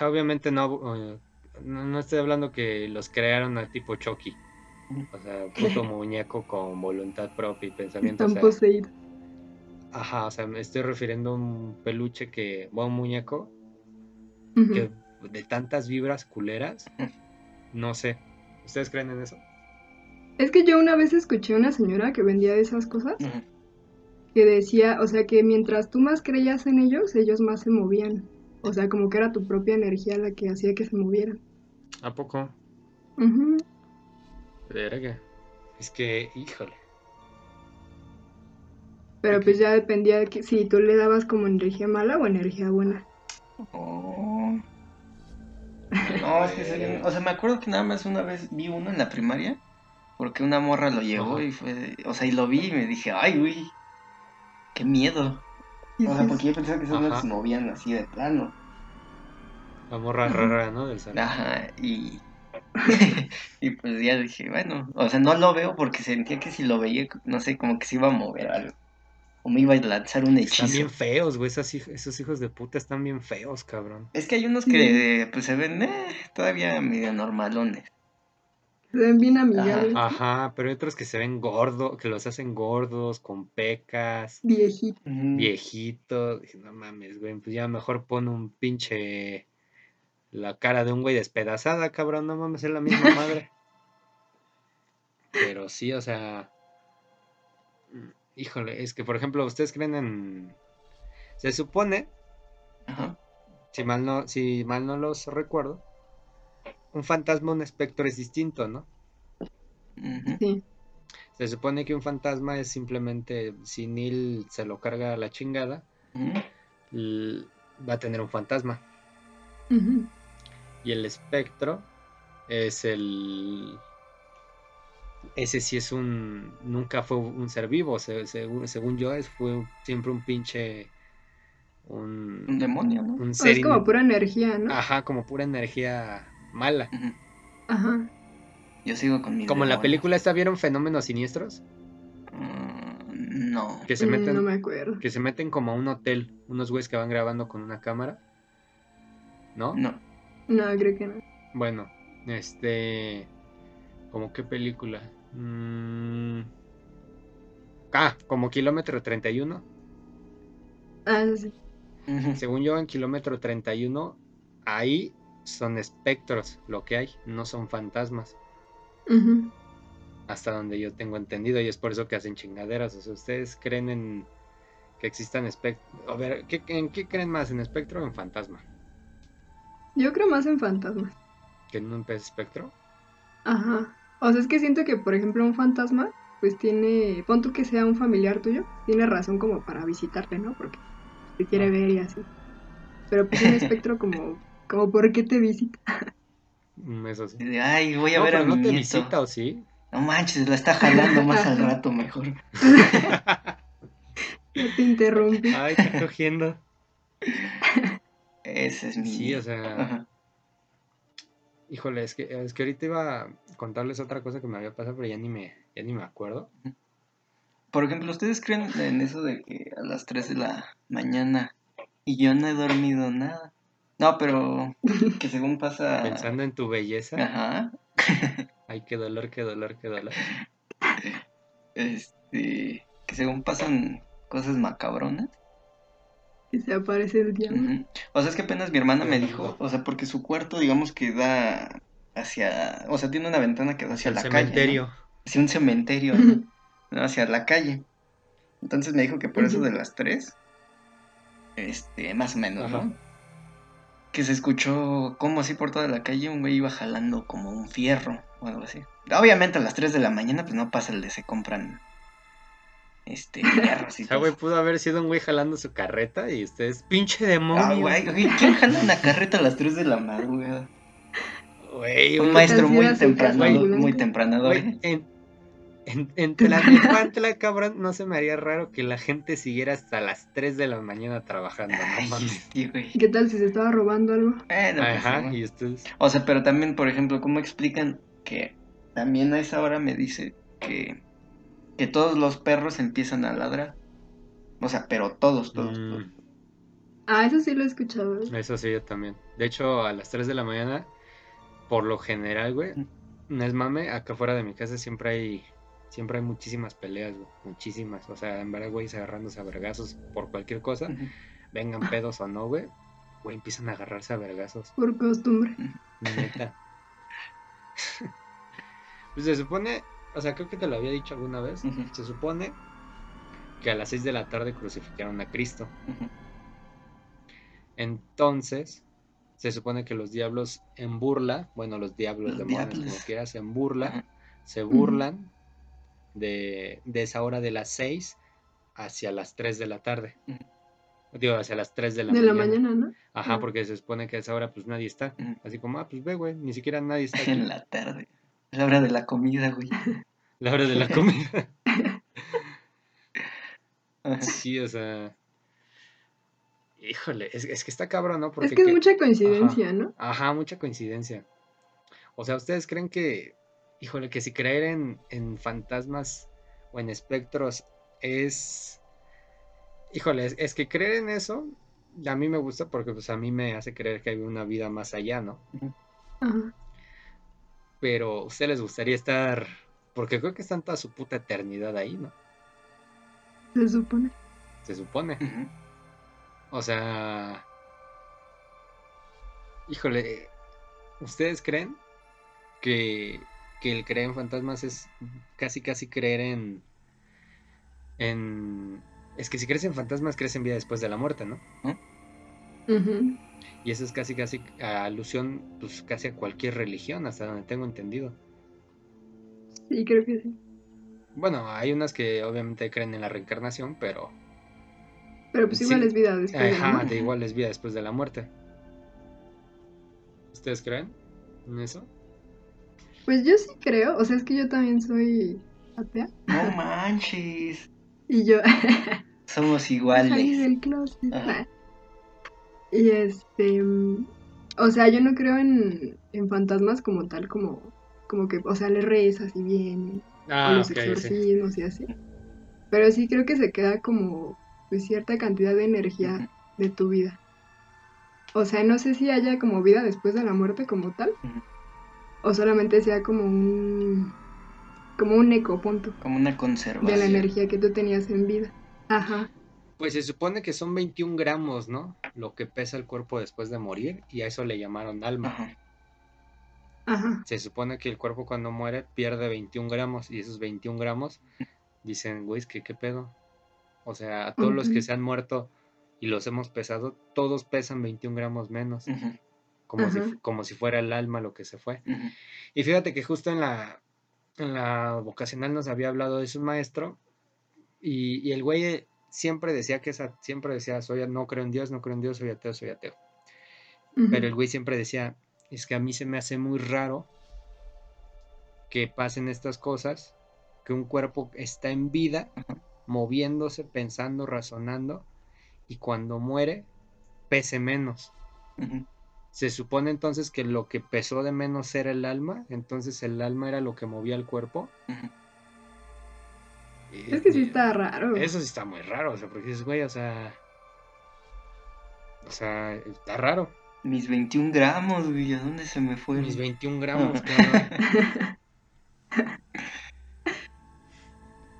obviamente no, no, estoy hablando que los crearon a tipo Chucky. O sea, puto muñeco con voluntad propia y pensamiento. Están poseídos. Ajá, o sea, me estoy refiriendo a un peluche que, o un muñeco que de tantas vibras culeras, no sé. ¿Ustedes creen en eso? Es que yo una vez escuché a una señora que vendía esas cosas que decía, o sea, que mientras tú más creías en ellos, ellos más se movían. O sea, como que era tu propia energía la que hacía que se movieran. ¿A poco? Verga. Es que, híjole. Pero pues ya dependía de que si tú le dabas como energía mala o energía buena. Oh. No, es que se O sea, me acuerdo que nada más una vez vi uno en la primaria. Porque una morra lo llevó y fue. O sea, y lo vi y me dije, ay, güey. Qué miedo. O sea, porque yo pensaba que esos no se movían así de plano. La morra rara, ¿no? Del salón. Ajá, y. y pues ya dije, bueno, o sea, no lo veo porque sentía que si lo veía, no sé, como que se iba a mover algo. O me iba a lanzar un hechizo. Están bien feos, güey. Esos, esos hijos de puta están bien feos, cabrón. Es que hay unos que pues se ven eh, todavía medio normalones. Se ven bien amigables. Ajá, pero hay otros que se ven gordos, que los hacen gordos, con pecas. Viejitos. Viejitos. No mames, güey. Pues ya mejor pon un pinche. La cara de un güey despedazada, cabrón. No mames, es la misma madre. pero sí, o sea. Híjole, es que por ejemplo, ustedes creen en. Se supone. Si mal no, si mal no los recuerdo. Un fantasma, un espectro es distinto, ¿no? Sí. Se supone que un fantasma es simplemente, si Neil se lo carga a la chingada, va a tener un fantasma. Y el espectro es el, ese sí es un, nunca fue un ser vivo, según, yo, es, fue siempre un pinche... Un, demonio, ¿no? Un es como pura energía, ¿no? Ajá, como pura energía mala. Ajá. Yo sigo con mi... Como en la película esta, ¿vieron Fenómenos Siniestros? Mm, no. Que se meten, no me acuerdo. Que se meten como a un hotel, unos güeyes que van grabando con una cámara. ¿No? No. No, creo que no. Bueno, este... ¿Cómo qué película? Mm. Ah, como kilómetro 31. Ah, sí. Según yo, en kilómetro 31, ahí son espectros lo que hay, no son fantasmas. Hasta donde yo tengo entendido, y es por eso que hacen chingaderas. O sea, ¿ustedes creen en que existan espectros? A ver, ¿en qué creen más? ¿En espectro o en fantasma? Yo creo más en fantasma. ¿Que en un pez espectro? Ajá. O sea, es que siento que, por ejemplo, un fantasma, pues tiene, pon tú que sea un familiar tuyo, tiene razón como para visitarte, ¿no? Porque te quiere ah. ver y así. Pero pues un espectro como, como ¿por qué te visita? Mm, eso sí. Ay, voy a ver a mi no te visita o sí? No manches, la está jalando más al rato mejor. no te interrumpe. Ay, está cogiendo. Ese es mi... Sí, o sea... Híjole, es que, es que ahorita iba a contarles otra cosa que me había pasado, pero ya ni me, ya ni me acuerdo. Por ejemplo, ¿ustedes creen en eso de que a las 3 de la mañana y yo no he dormido nada? No, pero que según pasa... Pensando en tu belleza. Ajá. Ay, qué dolor, qué dolor, qué dolor. Este, que según pasan cosas macabronas que se aparece el diablo. O sea, es que apenas mi hermana me dijo, o sea, porque su cuarto, digamos que da hacia, o sea, tiene una ventana que da hacia la cementerio. calle. Hacia un cementerio, hacia la calle. Entonces me dijo que por eso de las tres, este, más o menos, ¿no? Que se escuchó como así por toda la calle un güey iba jalando como un fierro o algo así. Obviamente a las 3 de la mañana pues no pasa el de se compran este, perros y O sea, güey, pudo haber sido un güey jalando su carreta y ustedes, pinche demonio. Ah, güey, ¿quién jala una carreta a las 3 de la madrugada? Güey, un maestro muy temprano, muy temprano, güey. En, en, en Tlanepantla, cabrón, no se me haría raro que la gente siguiera hasta las 3 de la mañana trabajando, no mames. ¿Qué tal si se estaba robando algo? Eh, no, pues, Ajá, y ustedes. O sea, pero también, por ejemplo, ¿cómo explican que también a esa hora me dice que que todos los perros empiezan a ladrar. O sea, pero todos, todos, mm. todos. Ah, eso sí lo he escuchado. Eso sí, yo también. De hecho, a las 3 de la mañana, por lo general, güey, no es mame, acá fuera de mi casa siempre hay siempre hay muchísimas peleas, güey, muchísimas. O sea, en verdad, güey, agarrándose a vergazos por cualquier cosa, vengan pedos o no, güey, güey, empiezan a agarrarse a vergazos. Por costumbre. Neta. pues se supone, o sea, creo que te lo había dicho alguna vez. Se supone que a las 6 de la tarde crucificaron a Cristo. Entonces, se supone que los diablos en burla, bueno, los diablos, demonios, como quieras, en burla, se burlan de, esa hora de las 6 hacia las 3 de la tarde. Digo, hacia las 3 de la mañana. De la mañana, ¿no? Ajá, porque se supone que a esa hora pues nadie está. Así como, ah, pues ve, güey, ni siquiera nadie está. Aquí. En la tarde. La hora de la comida, güey. La hora de la comida. sí, o sea. Híjole, es, que está cabrón, ¿no? Porque es que es mucha coincidencia, ¿no? Ajá, mucha coincidencia. O sea, ¿ustedes creen que, híjole, que si creer en, en fantasmas o en espectros es... Híjole, es, que creer en eso a mí me gusta porque pues a mí me hace creer que hay una vida más allá, ¿no? Ajá. Pero a ustedes les gustaría estar, porque creo que están toda su puta eternidad ahí, ¿no? Se supone. Se supone. O sea, híjole, ¿ustedes creen que, el creer en fantasmas es casi casi creer en, en... Es que si crees en fantasmas, crees en vida después de la muerte, ¿no? Y eso es casi casi alusión, pues casi a cualquier religión, hasta donde tengo entendido. Sí, creo que sí. Bueno, hay unas que obviamente creen en la reencarnación, pero pero pues igual es vida después de la muerte. igual es vida después de la muerte. ¿Ustedes creen en eso? Pues yo sí creo, o sea, es que yo también soy atea. No manches. y yo... Somos iguales. del closet. Y este... O sea, yo no creo en, en fantasmas como tal, como, como que, o sea, le rezas y bien, ah, o los exorcismos y así. Pero sí creo que se queda como pues, cierta cantidad de energía de tu vida. O sea, no sé si haya como vida después de la muerte como tal, o solamente sea como un como un eco punto. Como una conservación. De la energía que tú tenías en vida. Ajá. Pues se supone que son 21 gramos, ¿no? Lo que pesa el cuerpo después de morir y a eso le llamaron alma. Ajá. Ajá. Se supone que el cuerpo cuando muere pierde 21 gramos y esos 21 gramos dicen, güey, que qué pedo. O sea, a todos los que se han muerto y los hemos pesado, todos pesan 21 gramos menos. como, si, como si fuera el alma lo que se fue. Y fíjate que justo en la, en la vocacional nos había hablado de su maestro y, el güey siempre decía que esa, siempre decía, soy, no creo en Dios, no creo en Dios, soy ateo, soy ateo. Pero el güey siempre decía, es que a mí se me hace muy raro que pasen estas cosas, que un cuerpo está en vida moviéndose, pensando, razonando, y cuando muere, pese menos. Se supone entonces que lo que pesó de menos era el alma, entonces el alma era lo que movía el cuerpo. Es que sí está raro. Eso sí está muy raro, o sea, porque dices, güey, o sea. O sea, está raro. Mis 21 gramos, güey, ¿a dónde se me fue? Mis 21 gramos, claro.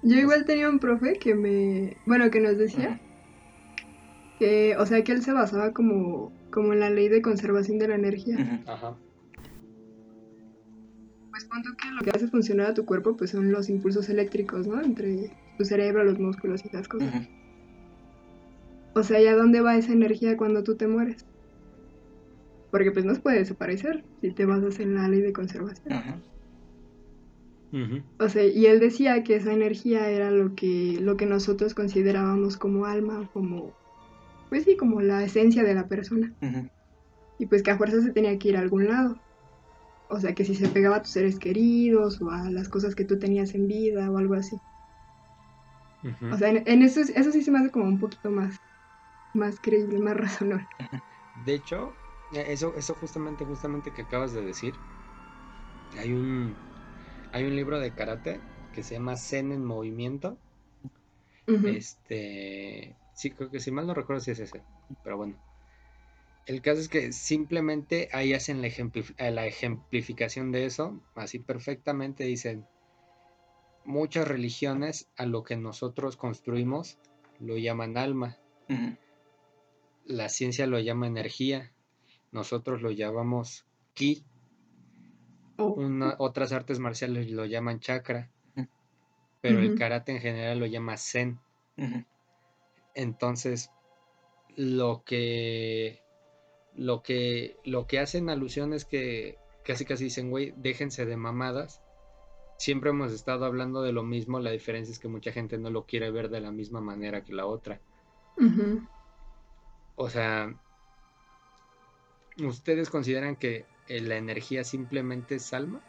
Yo igual tenía un profe que me, bueno, que nos decía que, o sea, que él se basaba como, como en la ley de conservación de la energía. Ajá. Pues cuando que lo que hace funcionar a tu cuerpo, pues son los impulsos eléctricos, ¿no? Entre tu cerebro, los músculos y esas cosas. O sea, ¿y a dónde va esa energía cuando tú te mueres? Porque pues no puede desaparecer si te basas en la ley de conservación. O sea, y él decía que esa energía era lo que, lo que nosotros considerábamos como alma, como, pues sí, como la esencia de la persona. Y pues que a fuerza se tenía que ir a algún lado. O sea, que si se pegaba a tus seres queridos o a las cosas que tú tenías en vida o algo así. O sea, en, eso, eso sí se me hace como un poquito más, más creíble, más razonable. De hecho, eh, eso, eso justamente, justamente que acabas de decir, hay un, hay un libro de karate que se llama Zen en Movimiento. Este, sí, creo que si mal no recuerdo si es ese, pero bueno. El caso es que simplemente ahí hacen la, eh, la ejemplificación de eso, así perfectamente dicen, muchas religiones a lo que nosotros construimos lo llaman alma, la ciencia lo llama energía, nosotros lo llamamos ki, otras artes marciales lo llaman chakra, pero el karate en general lo llama zen. Entonces, lo que, lo que, lo que hacen alusión es que casi casi dicen, güey, déjense de mamadas, siempre hemos estado hablando de lo mismo, la diferencia es que mucha gente no lo quiere ver de la misma manera que la otra. O sea, ¿ustedes consideran que eh, la energía simplemente es alma?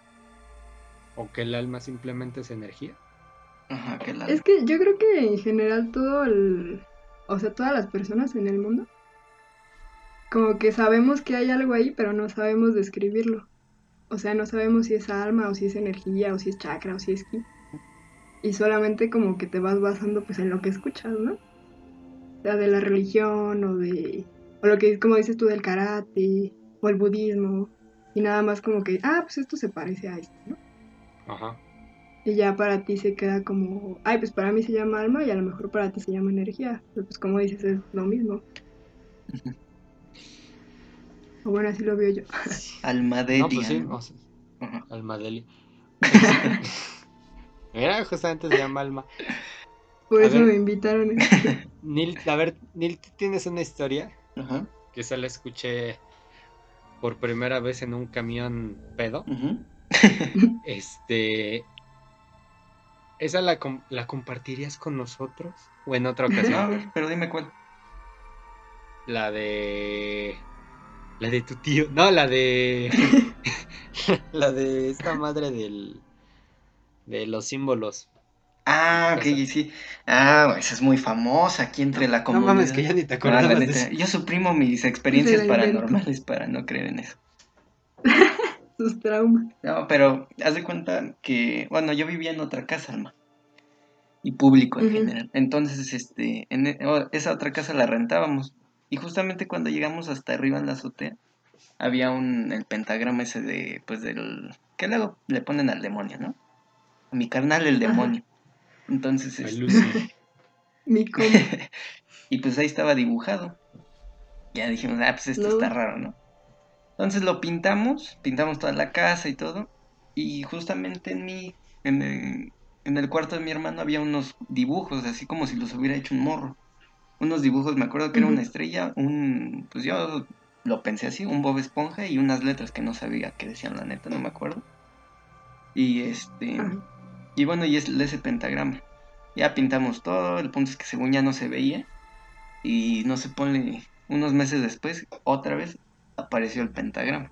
¿O que el alma simplemente es energía? Ajá, que Es que yo creo que en general todo el... O sea, todas las personas en el mundo como que sabemos que hay algo ahí, pero no sabemos describirlo. O sea, no sabemos si es alma o si es energía o si es chakra o si es ki. Y solamente como que te vas basando pues en lo que escuchas, ¿no? O sea, de la religión o de... O lo que, como dices tú, del karate o el budismo. Y nada más como que, ah, pues esto se parece a esto, ¿no? Ajá. Y ya para ti se queda como, ay, pues para mí se llama alma y a lo mejor para ti se llama energía. Pero pues como dices, es lo mismo. O bueno, así lo veo yo. Almadeli. No, pues sí, Almadeli. Mira, justamente se llama Alma. Por eso me invitaron. Nil, a ver, Nil, ¿tienes una historia? Ajá. Que esa la escuché por primera vez en un camión pedo. este. ¿Esa la, la compartirías con nosotros? ¿O en otra ocasión? No, a ver, pero dime cuál. La de. La de tu tío. No, la de. la de esta madre del. De los símbolos. Ah, ok, sí. Ah, esa es muy famosa aquí entre la comunidad. No mames, que ya ni te acuerdas. Yo suprimo mis experiencias paranormales para no creer en eso. Sus traumas. No, pero haz de cuenta que, bueno, yo vivía en otra casa, Alma. Y público en general. Entonces, este, en e, esa otra casa la rentábamos. Y justamente cuando llegamos hasta arriba en la azotea, había un, el pentagrama ese de, pues del, que luego le ponen al demonio, ¿no? A mi carnal el demonio. Entonces, este, mi y pues ahí estaba dibujado. Ya dijimos, ah, pues esto está raro, ¿no? Entonces lo pintamos, pintamos toda la casa y todo. Y justamente en mi, en el, en el cuarto de mi hermano había unos dibujos, así como si los hubiera hecho un morro unos dibujos, me acuerdo que era una estrella, un, pues yo lo pensé así, un Bob Esponja y unas letras que no sabía qué decían, la neta, no me acuerdo. Y este, y bueno, y es ese pentagrama. Ya pintamos todo, el punto es que según ya no se veía y no se pone, unos meses después, otra vez apareció el pentagrama.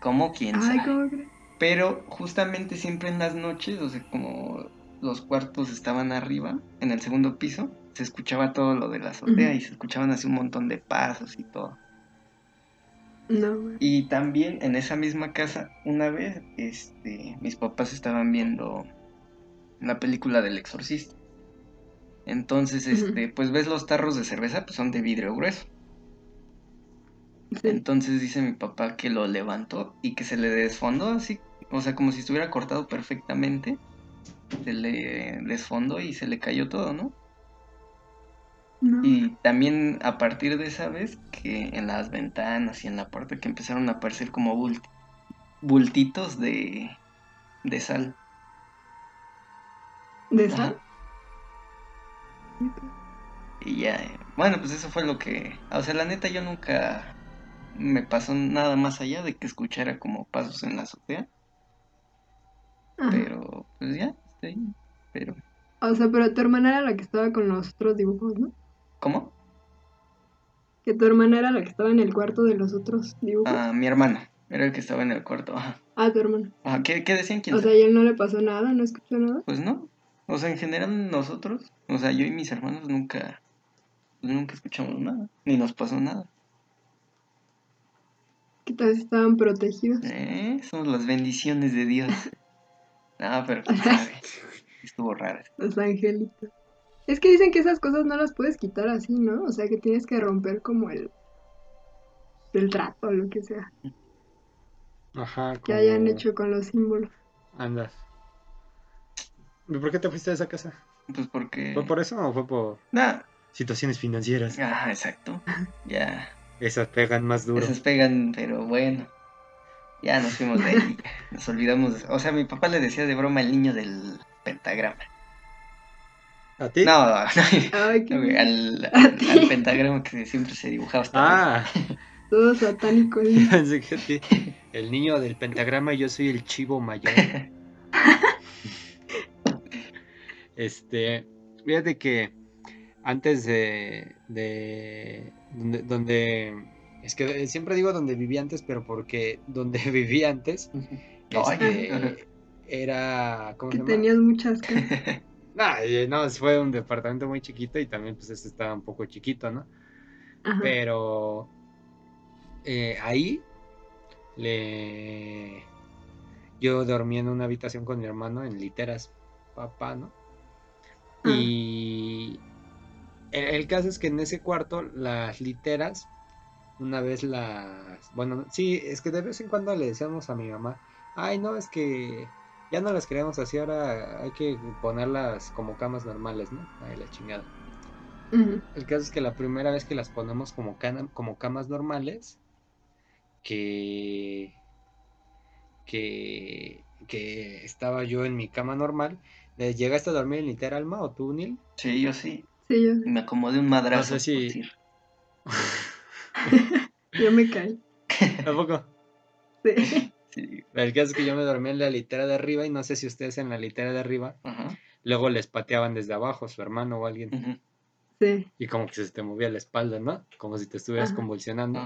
¿Cómo? ¿Quién sabe? Pero justamente siempre en las noches, o sea, como los cuartos estaban arriba, en el segundo piso, se escuchaba todo lo de la azotea y se escuchaban así un montón de pasos y todo. Y también en esa misma casa, una vez, este, mis papás estaban viendo la película del exorcista. Entonces, este, pues ves los tarros de cerveza, pues son de vidrio grueso. Entonces dice mi papá que lo levantó y que se le desfondó así, o sea, como si estuviera cortado perfectamente. Se le desfondó y se le cayó todo, ¿no? Y también a partir de esa vez que en las ventanas y en la puerta que empezaron a aparecer como bultitos de, de sal. ¿De sal? Y ya, eh, bueno, pues eso fue lo que... O sea, la neta yo nunca me pasó nada más allá de que escuchara como pasos en la azotea. Pero, pues ya, pero... O sea, pero tu hermana era la que estaba con los otros dibujos, ¿no? ¿Cómo? Que tu hermana era la que estaba en el cuarto de los otros dibujos. Ah, mi hermana. Era el que estaba en el cuarto. Ajá. Ah, tu hermana. Ajá. ¿Qué, decían? ¿Quién o sea, ¿y él no le pasó nada? ¿No escuchó nada? Pues no. O sea, en general nosotros, o sea, yo y mis hermanos nunca, nunca escuchamos nada. Ni nos pasó nada. ¿Qué tal estaban protegidos? Eh, son las bendiciones de Dios. no, pero. Estuvo raro. Los angelitos. Es que dicen que esas cosas no las puedes quitar así, ¿no? O sea, que tienes que romper como el, el trato o lo que sea. Ajá. Que hayan hecho con los símbolos. Andas. ¿Y por qué te fuiste de esa casa? Pues porque... ¿Fue por eso o fue por nah. situaciones financieras? Ah, exacto. Ya. Esas pegan más duro. Esas pegan, pero bueno. Ya nos fuimos de ahí. nos olvidamos. O sea, mi papá le decía de broma el niño del pentagrama. ¿A ti? No, no, al, al, pentagrama que siempre se dibujaba. ah, Todo satánico. el niño del pentagrama y yo soy el chivo mayor. este, fíjate que antes de, de donde, es que siempre digo donde viví antes, pero porque donde viví antes este, era ¿cómo se llama? tenías muchas no, fue un departamento muy chiquito y también pues este estaba un poco chiquito, ¿no? Pero eh, ahí le yo dormí en una habitación con mi hermano en literas, papá, ¿no? Y el, caso es que en ese cuarto las literas, una vez las... Bueno, sí, es que de vez en cuando le decíamos a mi mamá, ay, no, es que ya no las queremos así, ahora hay que ponerlas como camas normales, ¿no? Ay, la chingada. El caso es que la primera vez que las ponemos como, como camas normales, que, que, que estaba yo en mi cama normal, ¿llegaste a dormir en Liter Alma o tú, Nil? Sí, yo sí. Sí, yo Me acomodé un madrazo. No sé si... yo me caí. ¿Tampoco? Sí. El caso es que yo me dormí en la litera de arriba y no sé si ustedes en la litera de arriba luego les pateaban desde abajo, su hermano o alguien. Sí. Y como que se te movía la espalda, ¿no? Como si te estuvieras convulsionando.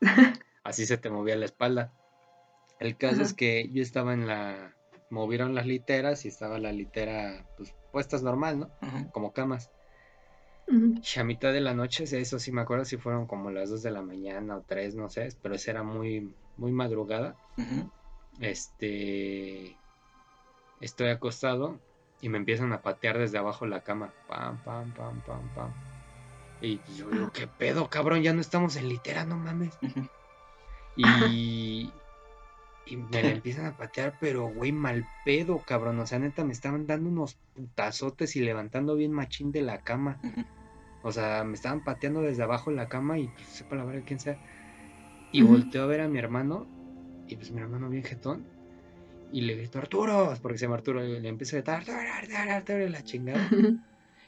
Así se te movía la espalda. El caso es que yo estaba en la... Movieron las literas y estaba la litera, pues, puestas normal, ¿no? Como camas. Y a mitad de la noche, eso sí me acuerdo si fueron como las 2 de la mañana o 3, no sé, pero esa era muy, muy madrugada. Este. Estoy acostado y me empiezan a patear desde abajo la cama. Pam, pam, pam, pam, pam. Y yo digo, ¿qué pedo, cabrón? Ya no estamos en litera, no mames. Y. Y me la empiezan a patear, pero güey, mal pedo, cabrón. O sea, neta, me estaban dando unos putazotes y levantando bien machín de la cama. O sea, me estaban pateando desde abajo en la cama y pues, sepa la verdad quién sea. Y volteo a ver a mi hermano, y pues mi hermano bien jetón, y le grito, Arturo, porque se llama Arturo, y le empiezo a gritar, Arturo, Arturo, Arturo, la chingada.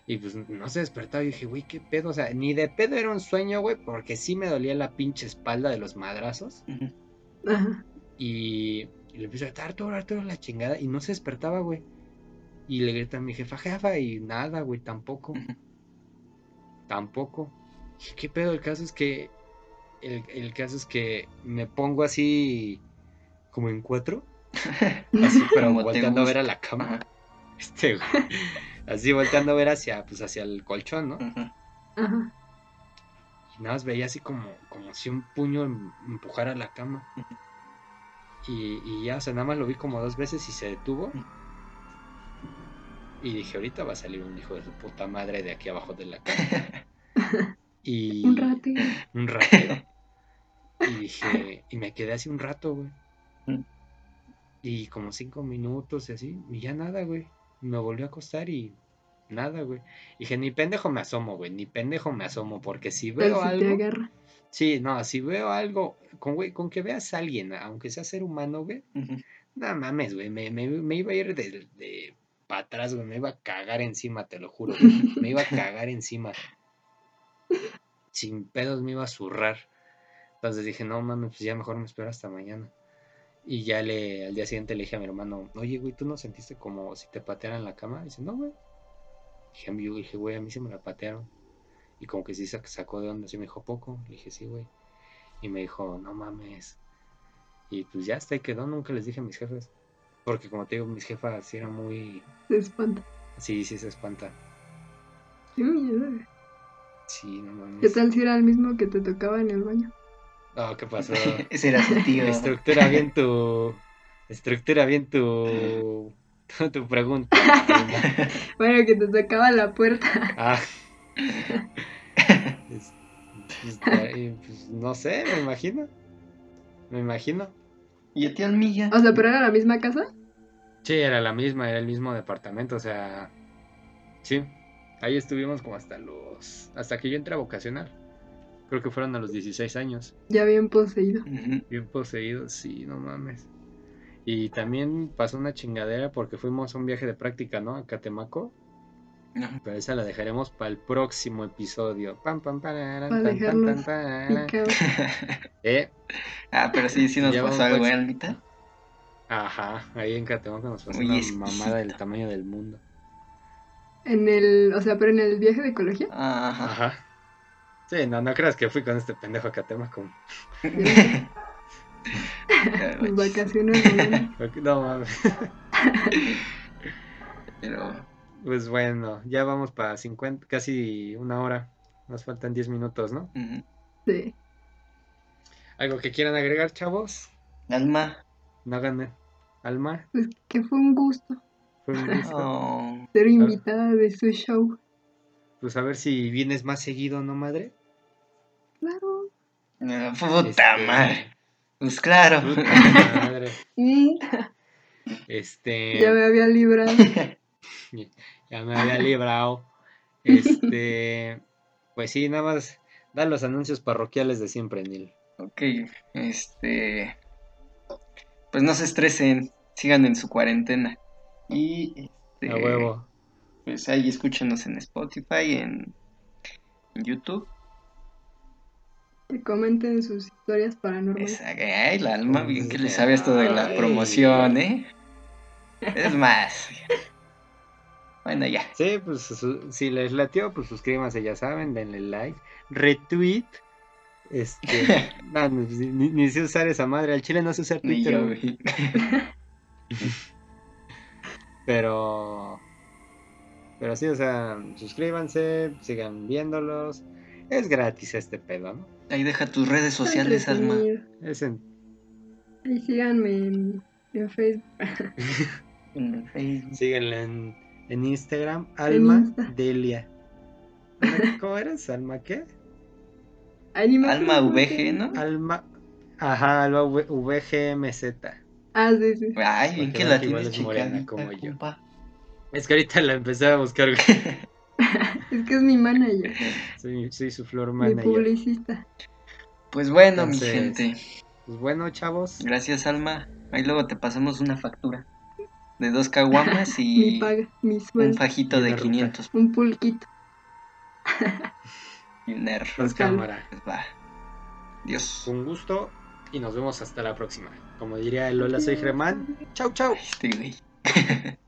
y pues no se despertaba, y dije, güey, qué pedo, o sea, ni de pedo era un sueño, güey, porque sí me dolía la pinche espalda de los madrazos. Y, le empiezo a gritar, Arturo, Arturo, la chingada, y no se despertaba, güey. Y le grita a mi jefa, jefa, y nada, güey, tampoco. Tampoco. ¿Qué pedo? El caso es que el, caso es que me pongo así como en cuatro. Así, pero volteando a ver a la cama. Este, Así volteando a ver hacia, pues, hacia el colchón, ¿no? Y nada más veía así como, como si un puño em, empujara la cama. Y, y, ya, o sea, nada más lo vi como dos veces y se detuvo. Y dije, ahorita va a salir un hijo de su puta madre de aquí abajo de la cama. Y... Un ratero. Un ratero. Y dije, y me quedé así un rato, güey. Mm. Y como cinco minutos y así, y ya nada, güey. Me volvió a acostar y nada, güey. Dije, ni pendejo me asomo, güey, ni pendejo me asomo, porque si veo algo. Sí, no, si veo algo, con, güey, con que veas a alguien, aunque sea ser humano, güey, no mames, güey, me, me, iba a ir de, de para atrás, güey, me iba a cagar encima, te lo juro, me iba a cagar encima. Sin pedos me iba a zurrar. Entonces dije, no mames, pues ya mejor me espero hasta mañana. Y ya le, al día siguiente le dije a mi hermano, oye, güey, ¿tú no sentiste como si te patearan la cama? Y dice, no, güey. Dije, dije, güey, a mí se me la patearon. Y como que sí sacó de onda, así me dijo, ¿poco? Le dije, sí, güey. Y me dijo, no mames. Y pues ya hasta ahí quedó, nunca les dije a mis jefes. Porque como te digo, mis jefas sí eran muy... Se espanta. Sí, sí se espanta. Qué miedo. Sí, no mames. ¿Qué tal si era el mismo que te tocaba en el baño? No, ¿qué pasó? Ese era su tío. Estructura bien tu. Estructura bien tu. Tu, pregunta. bueno, que te tocaba la puerta. Ah. Pues, no sé, me imagino. Me imagino. ¿Y a ti, Almilla? O sea, ¿pero era la misma casa? Sí, era la misma, era el mismo departamento, o sea. Sí. Ahí estuvimos como hasta los. Hasta que yo entré a vocacional. Creo que fueron a los 16 años. Ya bien poseído. Bien poseído, sí, no mames. Y también pasó una chingadera porque fuimos a un viaje de práctica, ¿no? A Catemaco. Pero esa la dejaremos para el próximo episodio. Pam, pam, para ¿Eh? Ah, pero sí, sí nos pasó algo, en mitad. Ajá, ahí en Catemoca nos pasó una mamada del tamaño del mundo. En el, o sea, pero en el viaje de ecología. Ajá. Ajá. Sí, no, no creas que fui con este pendejo a Catemaco. vacaciones no mames. Pero. Pues bueno, ya vamos para 50, casi una hora. Nos faltan 10 minutos, ¿no? Sí. ¿Algo que quieran agregar, chavos? Alma. No gané. Alma. Pues que fue un gusto. Fue un gusto. Oh. Ser invitada de su show. Pues a ver si vienes más seguido, ¿no, madre? Claro. puta este, madre. Pues claro. este. Ya me había librado. ya me había librado. Este. Pues sí, nada más. Da los anuncios parroquiales de siempre, Neil. Ok, este. Pues no se estresen, sigan en su cuarentena. Y. Este, A huevo. Pues ahí escúchenos en Spotify, en, en YouTube. Que comenten sus historias paranormales. Ay, la alma, bien que le sabe esto de la promoción, ¿eh? Es más. Bueno, ya. Sí, pues si les latió, pues suscríbanse, ya saben, denle like, retweet. Este, no, ni, ni, sé usar esa madre, al chile no sé usar Twitter. pero, pero sí, o sea, suscríbanse, sigan viéndolos. Es gratis este pedo, ¿no? Ahí deja tus redes sociales, Alma. Es en... Ahí síganme en, en Facebook. en Facebook. Síganle en, en Instagram, Alma Delia. ¿Cómo eres? ¿Alma qué? Alma VG, ¿no? Alma. Ajá, Alma VGMZ. Ah, sí, sí. Ay, bien que la tienes chica. como yo. Es que ahorita la empecé a buscar. es que es mi manager. Soy, soy su flor manager. Mi publicista. Pues bueno, mi gente. Pues bueno, chavos. Gracias, Alma. Ahí luego te pasamos una factura de dos caguamas y mi paga, mi un fajito de 500. Un pulquito. y un R. Pues cámara. Pues va. Dios. Un gusto y nos vemos hasta la próxima. Como diría el Lola, soy Germán. Chau, chau. Este güey.